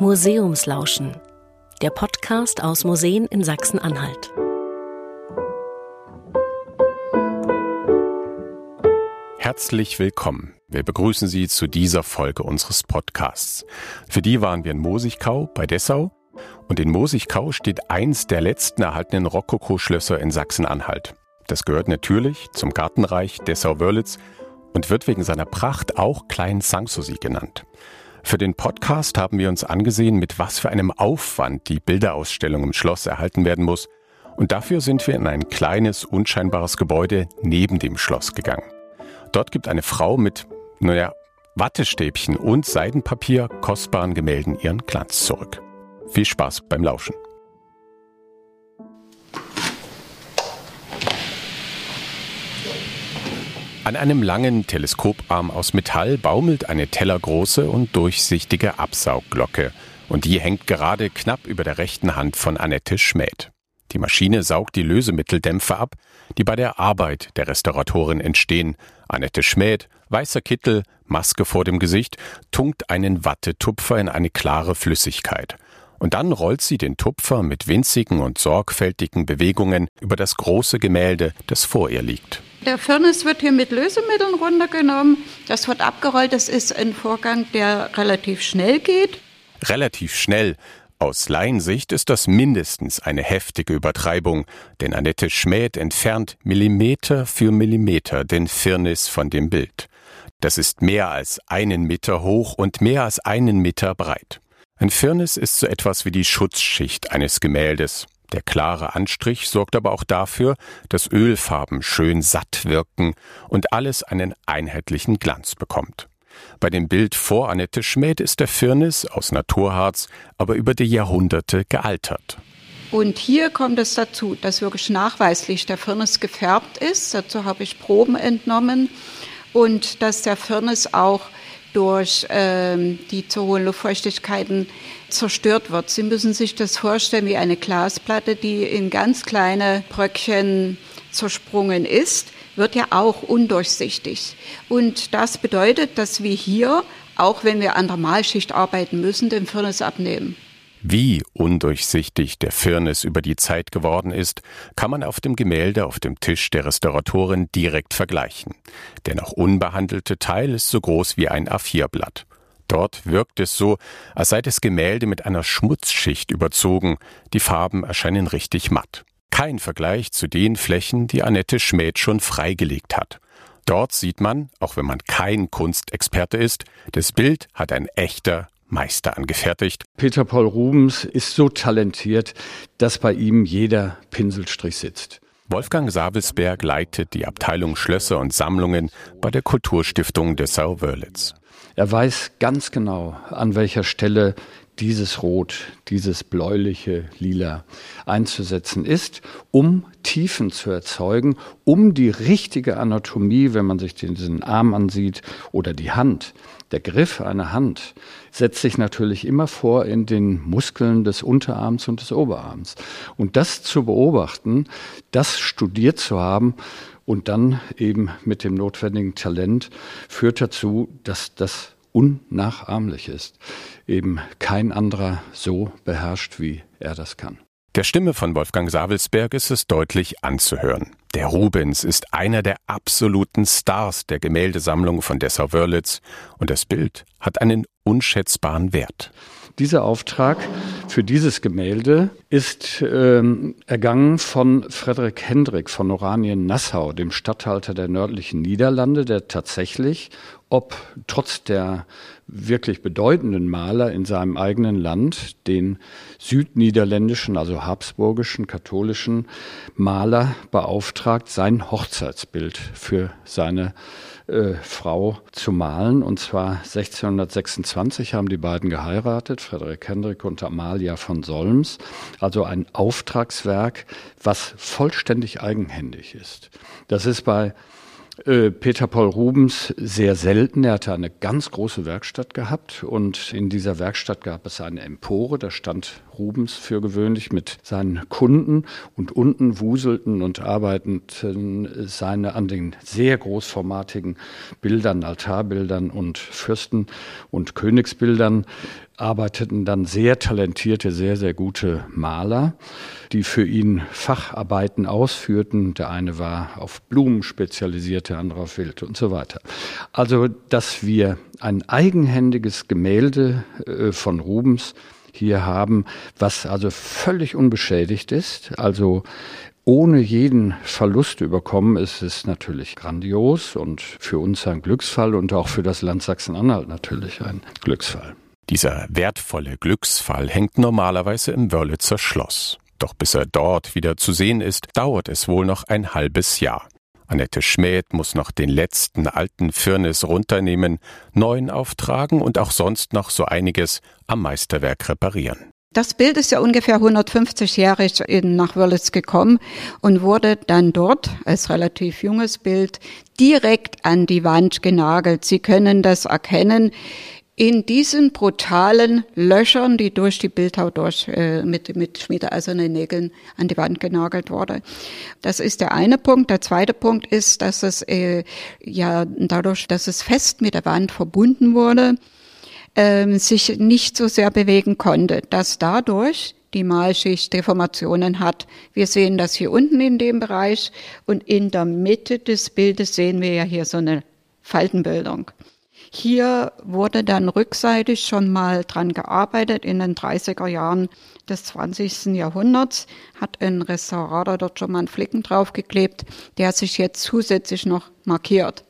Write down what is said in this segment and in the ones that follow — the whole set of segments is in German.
Museumslauschen, der Podcast aus Museen in Sachsen-Anhalt. Herzlich willkommen. Wir begrüßen Sie zu dieser Folge unseres Podcasts. Für die waren wir in Mosigkau bei Dessau und in Mosigkau steht eins der letzten erhaltenen Rokoko-Schlösser in Sachsen-Anhalt. Das gehört natürlich zum Gartenreich Dessau-Wörlitz und wird wegen seiner Pracht auch Klein Sanssouci genannt. Für den Podcast haben wir uns angesehen, mit was für einem Aufwand die Bilderausstellung im Schloss erhalten werden muss. Und dafür sind wir in ein kleines, unscheinbares Gebäude neben dem Schloss gegangen. Dort gibt eine Frau mit, naja, Wattestäbchen und Seidenpapier kostbaren Gemälden ihren Glanz zurück. Viel Spaß beim Lauschen. An einem langen Teleskoparm aus Metall baumelt eine tellergroße und durchsichtige Absaugglocke und die hängt gerade knapp über der rechten Hand von Annette Schmäht. Die Maschine saugt die Lösemitteldämpfe ab, die bei der Arbeit der Restauratorin entstehen. Annette Schmäht, weißer Kittel, Maske vor dem Gesicht, tunkt einen Wattetupfer in eine klare Flüssigkeit. Und dann rollt sie den Tupfer mit winzigen und sorgfältigen Bewegungen über das große Gemälde, das vor ihr liegt. Der Firnis wird hier mit Lösemitteln runtergenommen. Das wird abgerollt. Das ist ein Vorgang, der relativ schnell geht. Relativ schnell. Aus Laiensicht ist das mindestens eine heftige Übertreibung, denn Annette Schmäht entfernt Millimeter für Millimeter den Firnis von dem Bild. Das ist mehr als einen Meter hoch und mehr als einen Meter breit. Ein Firnis ist so etwas wie die Schutzschicht eines Gemäldes. Der klare Anstrich sorgt aber auch dafür, dass Ölfarben schön satt wirken und alles einen einheitlichen Glanz bekommt. Bei dem Bild vor Annette Schmäht ist der Firnis aus Naturharz aber über die Jahrhunderte gealtert. Und hier kommt es dazu, dass wirklich nachweislich der Firnis gefärbt ist. Dazu habe ich Proben entnommen. Und dass der Firnis auch durch ähm, die zu hohen Luftfeuchtigkeiten zerstört wird. Sie müssen sich das vorstellen wie eine Glasplatte, die in ganz kleine Bröckchen zersprungen ist, wird ja auch undurchsichtig. Und das bedeutet, dass wir hier, auch wenn wir an der Malschicht arbeiten müssen, den Firnis abnehmen. Wie undurchsichtig der Firnis über die Zeit geworden ist, kann man auf dem Gemälde auf dem Tisch der Restauratorin direkt vergleichen. Der noch unbehandelte Teil ist so groß wie ein A4-Blatt. Dort wirkt es so, als sei das Gemälde mit einer Schmutzschicht überzogen, die Farben erscheinen richtig matt. Kein Vergleich zu den Flächen, die Annette Schmäht schon freigelegt hat. Dort sieht man, auch wenn man kein Kunstexperte ist, das Bild hat ein echter Meister angefertigt. Peter Paul Rubens ist so talentiert, dass bei ihm jeder Pinselstrich sitzt. Wolfgang Sabelsberg leitet die Abteilung Schlösser und Sammlungen bei der Kulturstiftung Dessau-Wörlitz. Er weiß ganz genau, an welcher Stelle dieses Rot, dieses bläuliche Lila einzusetzen ist, um Tiefen zu erzeugen, um die richtige Anatomie, wenn man sich diesen Arm ansieht oder die Hand, der Griff einer Hand setzt sich natürlich immer vor in den Muskeln des Unterarms und des Oberarms. Und das zu beobachten, das studiert zu haben und dann eben mit dem notwendigen Talent führt dazu, dass das unnachahmlich ist. Eben kein anderer so beherrscht, wie er das kann. Der Stimme von Wolfgang Savelsberg ist es deutlich anzuhören. Der Rubens ist einer der absoluten Stars der Gemäldesammlung von Dessau-Wörlitz und das Bild hat einen unschätzbaren Wert. Dieser Auftrag für dieses Gemälde ist ähm, ergangen von Frederik Hendrik von Oranien-Nassau, dem Statthalter der nördlichen Niederlande, der tatsächlich ob trotz der wirklich bedeutenden Maler in seinem eigenen Land den südniederländischen, also habsburgischen, katholischen Maler beauftragt, sein Hochzeitsbild für seine äh, Frau zu malen. Und zwar 1626 haben die beiden geheiratet, Frederik Hendrik und Amalia von Solms. Also ein Auftragswerk, was vollständig eigenhändig ist. Das ist bei Peter Paul Rubens sehr selten. Er hatte eine ganz große Werkstatt gehabt und in dieser Werkstatt gab es eine Empore, da stand Rubens für gewöhnlich mit seinen Kunden und unten wuselten und arbeiteten seine an den sehr großformatigen Bildern, Altarbildern und Fürsten- und Königsbildern arbeiteten dann sehr talentierte, sehr, sehr gute Maler, die für ihn Facharbeiten ausführten. Der eine war auf Blumen spezialisiert, der andere auf Wild und so weiter. Also, dass wir ein eigenhändiges Gemälde äh, von Rubens hier haben, was also völlig unbeschädigt ist, also ohne jeden Verlust überkommen, ist es natürlich grandios und für uns ein Glücksfall und auch für das Land Sachsen-Anhalt natürlich ein Glücksfall. Dieser wertvolle Glücksfall hängt normalerweise im Wörlitzer Schloss. Doch bis er dort wieder zu sehen ist, dauert es wohl noch ein halbes Jahr. Annette Schmäht muss noch den letzten alten Firnis runternehmen, neuen auftragen und auch sonst noch so einiges am Meisterwerk reparieren. Das Bild ist ja ungefähr 150-jährig nach Wörlitz gekommen und wurde dann dort als relativ junges Bild direkt an die Wand genagelt. Sie können das erkennen in diesen brutalen Löchern, die durch die Bildhaut durch äh, mit mit schmiedeeisernen Nägeln an die Wand genagelt wurde. Das ist der eine Punkt. Der zweite Punkt ist, dass es äh, ja dadurch, dass es fest mit der Wand verbunden wurde, äh, sich nicht so sehr bewegen konnte, dass dadurch die Malschicht Deformationen hat. Wir sehen das hier unten in dem Bereich und in der Mitte des Bildes sehen wir ja hier so eine Faltenbildung. Hier wurde dann rückseitig schon mal dran gearbeitet in den 30er Jahren des 20. Jahrhunderts, hat ein Restaurator dort schon mal einen Flicken draufgeklebt, der sich jetzt zusätzlich noch markiert.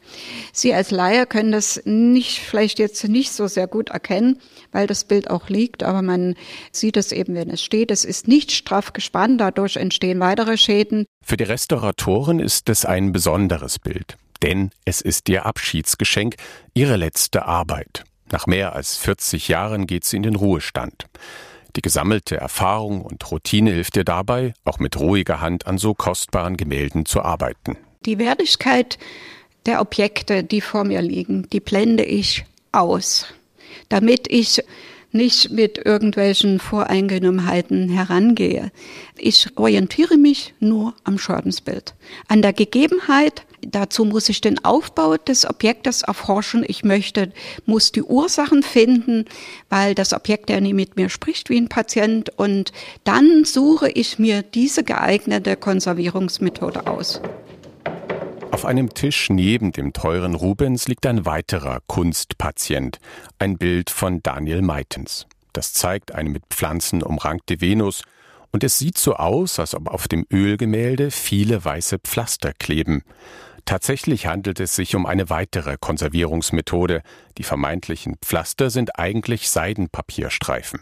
Sie als Laie können das nicht, vielleicht jetzt nicht so sehr gut erkennen, weil das Bild auch liegt, aber man sieht es eben, wenn es steht. Es ist nicht straff gespannt, dadurch entstehen weitere Schäden. Für die Restauratoren ist es ein besonderes Bild denn es ist ihr Abschiedsgeschenk, ihre letzte Arbeit. Nach mehr als 40 Jahren geht sie in den Ruhestand. Die gesammelte Erfahrung und Routine hilft ihr dabei, auch mit ruhiger Hand an so kostbaren Gemälden zu arbeiten. Die Wertigkeit der Objekte, die vor mir liegen, die blende ich aus, damit ich nicht mit irgendwelchen Voreingenommenheiten herangehe. Ich orientiere mich nur am Schadensbild, an der Gegebenheit, Dazu muss ich den Aufbau des Objektes erforschen. Ich möchte, muss die Ursachen finden, weil das Objekt ja nie mit mir spricht wie ein Patient. Und dann suche ich mir diese geeignete Konservierungsmethode aus. Auf einem Tisch neben dem teuren Rubens liegt ein weiterer Kunstpatient, ein Bild von Daniel Meitens. Das zeigt eine mit Pflanzen umrankte Venus, und es sieht so aus, als ob auf dem Ölgemälde viele weiße Pflaster kleben. Tatsächlich handelt es sich um eine weitere Konservierungsmethode. Die vermeintlichen Pflaster sind eigentlich Seidenpapierstreifen.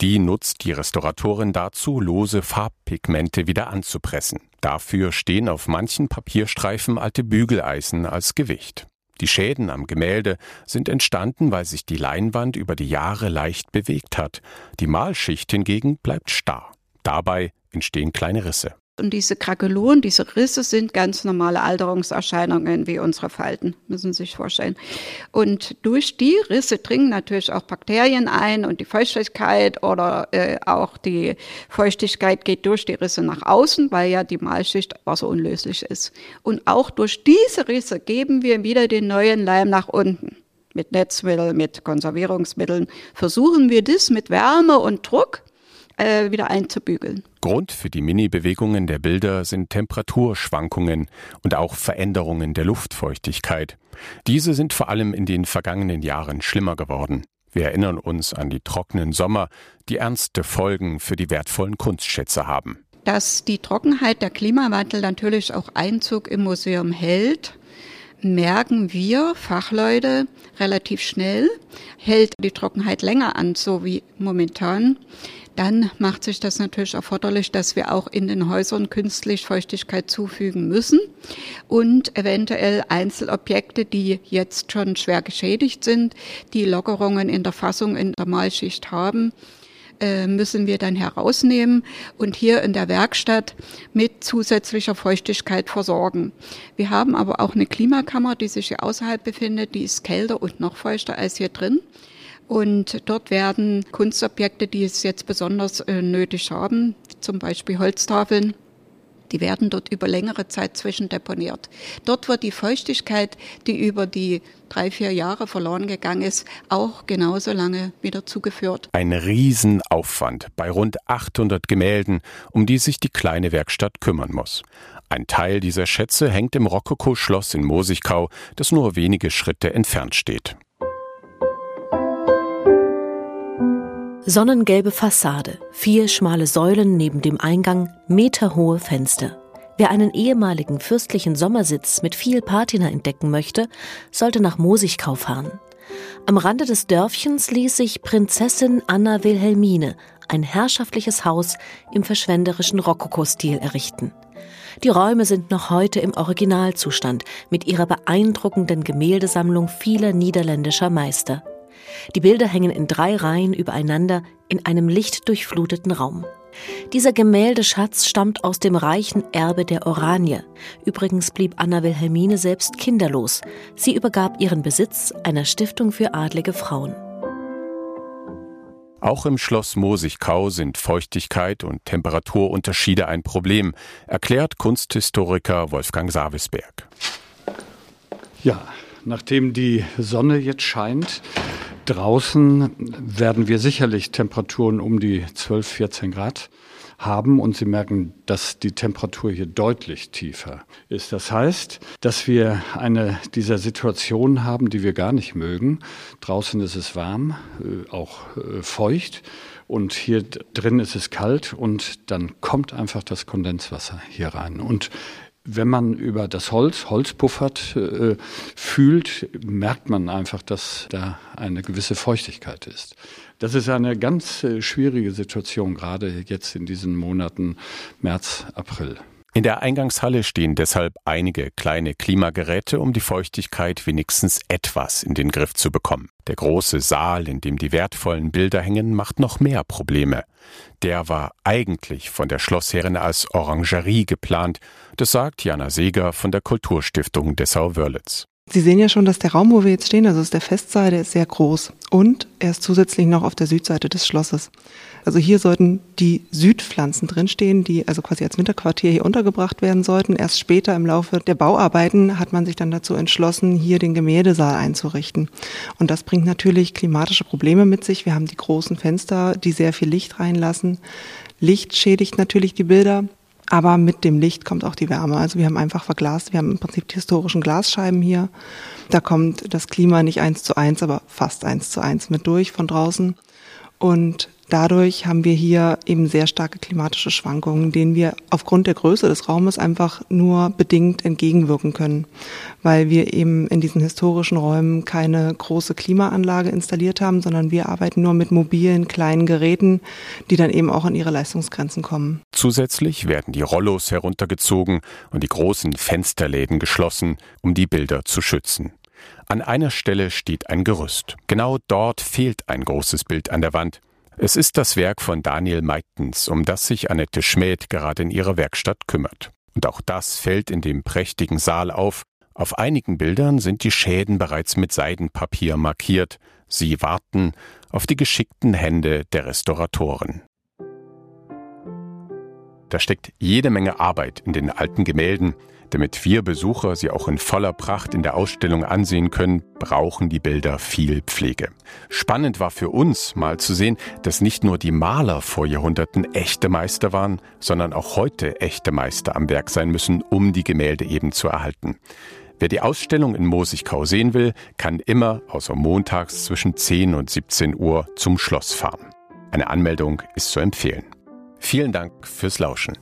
Die nutzt die Restauratorin dazu, lose Farbpigmente wieder anzupressen. Dafür stehen auf manchen Papierstreifen alte Bügeleisen als Gewicht. Die Schäden am Gemälde sind entstanden, weil sich die Leinwand über die Jahre leicht bewegt hat. Die Malschicht hingegen bleibt starr. Dabei entstehen kleine Risse. Und diese Krakeluren, diese Risse sind ganz normale Alterungserscheinungen wie unsere Falten, müssen Sie sich vorstellen. Und durch die Risse dringen natürlich auch Bakterien ein und die Feuchtigkeit oder äh, auch die Feuchtigkeit geht durch die Risse nach außen, weil ja die Malschicht wasserunlöslich ist. Und auch durch diese Risse geben wir wieder den neuen Leim nach unten. Mit Netzmitteln, mit Konservierungsmitteln versuchen wir das mit Wärme und Druck äh, wieder einzubügeln. Grund für die Mini-Bewegungen der Bilder sind Temperaturschwankungen und auch Veränderungen der Luftfeuchtigkeit. Diese sind vor allem in den vergangenen Jahren schlimmer geworden. Wir erinnern uns an die trockenen Sommer, die ernste Folgen für die wertvollen Kunstschätze haben. Dass die Trockenheit der Klimawandel natürlich auch Einzug im Museum hält, merken wir Fachleute relativ schnell. Hält die Trockenheit länger an, so wie momentan, dann macht sich das natürlich erforderlich, dass wir auch in den Häusern künstlich Feuchtigkeit zufügen müssen und eventuell Einzelobjekte, die jetzt schon schwer geschädigt sind, die Lockerungen in der Fassung in der Malschicht haben, äh, müssen wir dann herausnehmen und hier in der Werkstatt mit zusätzlicher Feuchtigkeit versorgen. Wir haben aber auch eine Klimakammer, die sich hier außerhalb befindet, die ist kälter und noch feuchter als hier drin. Und dort werden Kunstobjekte, die es jetzt besonders äh, nötig haben, zum Beispiel Holztafeln, Die werden dort über längere Zeit zwischendeponiert. Dort wird die Feuchtigkeit, die über die drei, vier Jahre verloren gegangen ist, auch genauso lange wieder zugeführt. Ein Riesenaufwand bei rund 800 Gemälden, um die sich die kleine Werkstatt kümmern muss. Ein Teil dieser Schätze hängt im Rokoko-Schloss in Mosigkau, das nur wenige Schritte entfernt steht. Sonnengelbe Fassade, vier schmale Säulen neben dem Eingang, meterhohe Fenster. Wer einen ehemaligen fürstlichen Sommersitz mit viel Patina entdecken möchte, sollte nach Mosigkau fahren. Am Rande des Dörfchens ließ sich Prinzessin Anna Wilhelmine ein herrschaftliches Haus im verschwenderischen Rokoko-Stil errichten. Die Räume sind noch heute im Originalzustand mit ihrer beeindruckenden Gemäldesammlung vieler niederländischer Meister. Die Bilder hängen in drei Reihen übereinander in einem lichtdurchfluteten Raum. Dieser Gemäldeschatz stammt aus dem reichen Erbe der Oranje. Übrigens blieb Anna Wilhelmine selbst kinderlos. Sie übergab ihren Besitz einer Stiftung für adlige Frauen. Auch im Schloss Mosigkau sind Feuchtigkeit und Temperaturunterschiede ein Problem, erklärt Kunsthistoriker Wolfgang Savisberg. Ja, nachdem die Sonne jetzt scheint, Draußen werden wir sicherlich Temperaturen um die 12, 14 Grad haben und Sie merken, dass die Temperatur hier deutlich tiefer ist. Das heißt, dass wir eine dieser Situationen haben, die wir gar nicht mögen. Draußen ist es warm, äh, auch äh, feucht und hier drin ist es kalt und dann kommt einfach das Kondenswasser hier rein. Und wenn man über das Holz, Holz puffert, äh, fühlt, merkt man einfach, dass da eine gewisse Feuchtigkeit ist. Das ist eine ganz äh, schwierige Situation, gerade jetzt in diesen Monaten März, April. In der Eingangshalle stehen deshalb einige kleine Klimageräte, um die Feuchtigkeit wenigstens etwas in den Griff zu bekommen. Der große Saal, in dem die wertvollen Bilder hängen, macht noch mehr Probleme. Der war eigentlich von der Schlossherrin als Orangerie geplant, das sagt Jana Seeger von der Kulturstiftung Dessau-Wörlitz. Sie sehen ja schon, dass der Raum, wo wir jetzt stehen, also ist der Festsaal, der ist sehr groß. Und er ist zusätzlich noch auf der Südseite des Schlosses. Also hier sollten die Südpflanzen drinstehen, die also quasi als Winterquartier hier untergebracht werden sollten. Erst später im Laufe der Bauarbeiten hat man sich dann dazu entschlossen, hier den Gemäldesaal einzurichten. Und das bringt natürlich klimatische Probleme mit sich. Wir haben die großen Fenster, die sehr viel Licht reinlassen. Licht schädigt natürlich die Bilder. Aber mit dem Licht kommt auch die Wärme. Also wir haben einfach verglast, wir haben im Prinzip die historischen Glasscheiben hier. Da kommt das Klima nicht eins zu eins, aber fast eins zu eins mit durch von draußen. Und Dadurch haben wir hier eben sehr starke klimatische Schwankungen, denen wir aufgrund der Größe des Raumes einfach nur bedingt entgegenwirken können, weil wir eben in diesen historischen Räumen keine große Klimaanlage installiert haben, sondern wir arbeiten nur mit mobilen kleinen Geräten, die dann eben auch an ihre Leistungsgrenzen kommen. Zusätzlich werden die Rollos heruntergezogen und die großen Fensterläden geschlossen, um die Bilder zu schützen. An einer Stelle steht ein Gerüst. Genau dort fehlt ein großes Bild an der Wand. Es ist das Werk von Daniel Meitens, um das sich Annette Schmäd gerade in ihrer Werkstatt kümmert. Und auch das fällt in dem prächtigen Saal auf. Auf einigen Bildern sind die Schäden bereits mit Seidenpapier markiert. Sie warten auf die geschickten Hände der Restauratoren. Da steckt jede Menge Arbeit in den alten Gemälden. Damit wir Besucher sie auch in voller Pracht in der Ausstellung ansehen können, brauchen die Bilder viel Pflege. Spannend war für uns mal zu sehen, dass nicht nur die Maler vor Jahrhunderten echte Meister waren, sondern auch heute echte Meister am Werk sein müssen, um die Gemälde eben zu erhalten. Wer die Ausstellung in Mosigkau sehen will, kann immer außer montags zwischen 10 und 17 Uhr zum Schloss fahren. Eine Anmeldung ist zu empfehlen. Vielen Dank fürs Lauschen.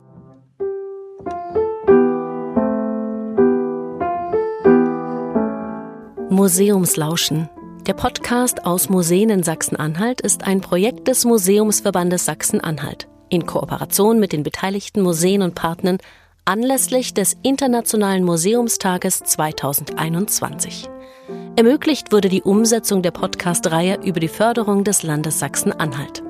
Museumslauschen. Der Podcast aus Museen in Sachsen-Anhalt ist ein Projekt des Museumsverbandes Sachsen-Anhalt in Kooperation mit den beteiligten Museen und Partnern anlässlich des Internationalen Museumstages 2021. Ermöglicht wurde die Umsetzung der Podcast-Reihe über die Förderung des Landes Sachsen-Anhalt.